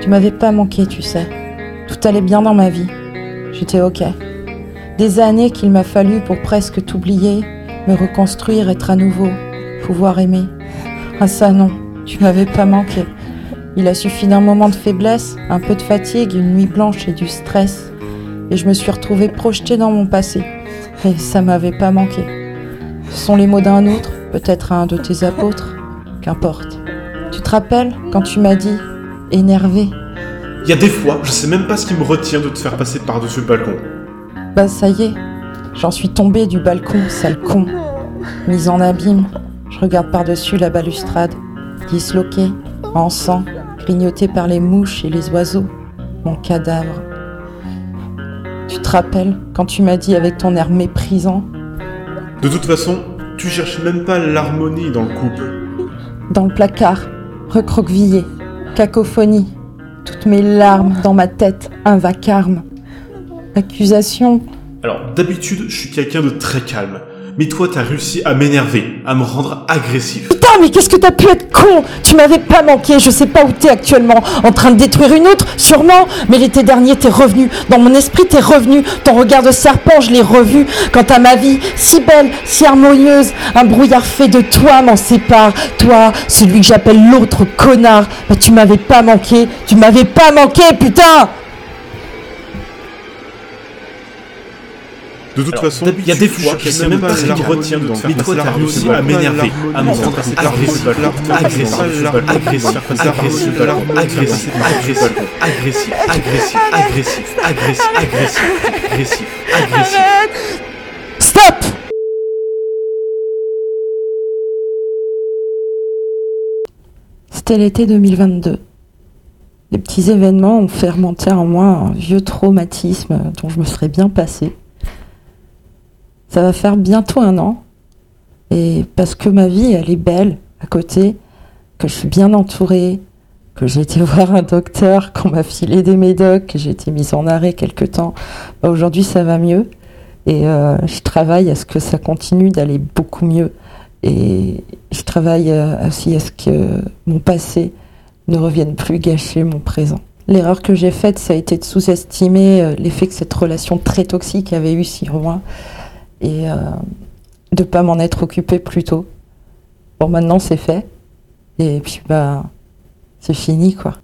Tu m'avais pas manqué, tu sais. Tout allait bien dans ma vie. J'étais ok. Des années qu'il m'a fallu pour presque t'oublier, me reconstruire, être à nouveau, pouvoir aimer. Ah ça non, tu m'avais pas manqué. Il a suffi d'un moment de faiblesse, un peu de fatigue, une nuit blanche et du stress. Et je me suis retrouvée projetée dans mon passé. Et ça m'avait pas manqué. Ce sont les mots d'un autre, peut-être un de tes apôtres, qu'importe. Tu te rappelles quand tu m'as dit, énervé Il y a des fois, je sais même pas ce qui me retient de te faire passer par-dessus le balcon. Bah ça y est, j'en suis tombée du balcon, sale con. Mise en abîme, je regarde par-dessus la balustrade, disloquée, en sang, grignotée par les mouches et les oiseaux, mon cadavre. Tu te rappelles quand tu m'as dit avec ton air méprisant? De toute façon, tu cherches même pas l'harmonie dans le couple. Dans le placard, recroquevillé, cacophonie, toutes mes larmes dans ma tête, un vacarme. Accusation, Alors, d'habitude, je suis quelqu'un de très calme. Mais toi, t'as réussi à m'énerver, à me rendre agressif. Putain, mais qu'est-ce que t'as pu être con? Tu m'avais pas manqué, je sais pas où t'es actuellement. En train de détruire une autre, sûrement. Mais l'été dernier, t'es revenu. Dans mon esprit, t'es revenu. Ton regard de serpent, je l'ai revu. Quant à ma vie, si belle, si harmonieuse, un brouillard fait de toi m'en sépare. Toi, celui que j'appelle l'autre connard. Bah, tu m'avais pas manqué. Tu m'avais pas manqué, putain De toute Alors, façon, il y a des je fois, je sais même pas qui retient retient de le à m'énerver, à me rendre agressif, agressif, agressif, agressif, agressif, agressif, agressif, agressif, agressif, agressif, agressif, agressif, agressif. Stop! C'était l'été 2022. Des petits événements ont fait remonter en moi un vieux traumatisme dont je me serais bien passé. Ça va faire bientôt un an. Et parce que ma vie, elle est belle à côté, que je suis bien entourée, que j'ai été voir un docteur, qu'on m'a filé des médocs, que j'ai été mise en arrêt quelque temps, bah, aujourd'hui ça va mieux. Et euh, je travaille à ce que ça continue d'aller beaucoup mieux. Et je travaille euh, aussi à ce que mon passé ne revienne plus gâcher mon présent. L'erreur que j'ai faite, ça a été de sous-estimer euh, l'effet que cette relation très toxique avait eu sur moi et euh, de pas m'en être occupée plus tôt. Bon, maintenant c'est fait. Et puis, bah, c'est fini, quoi.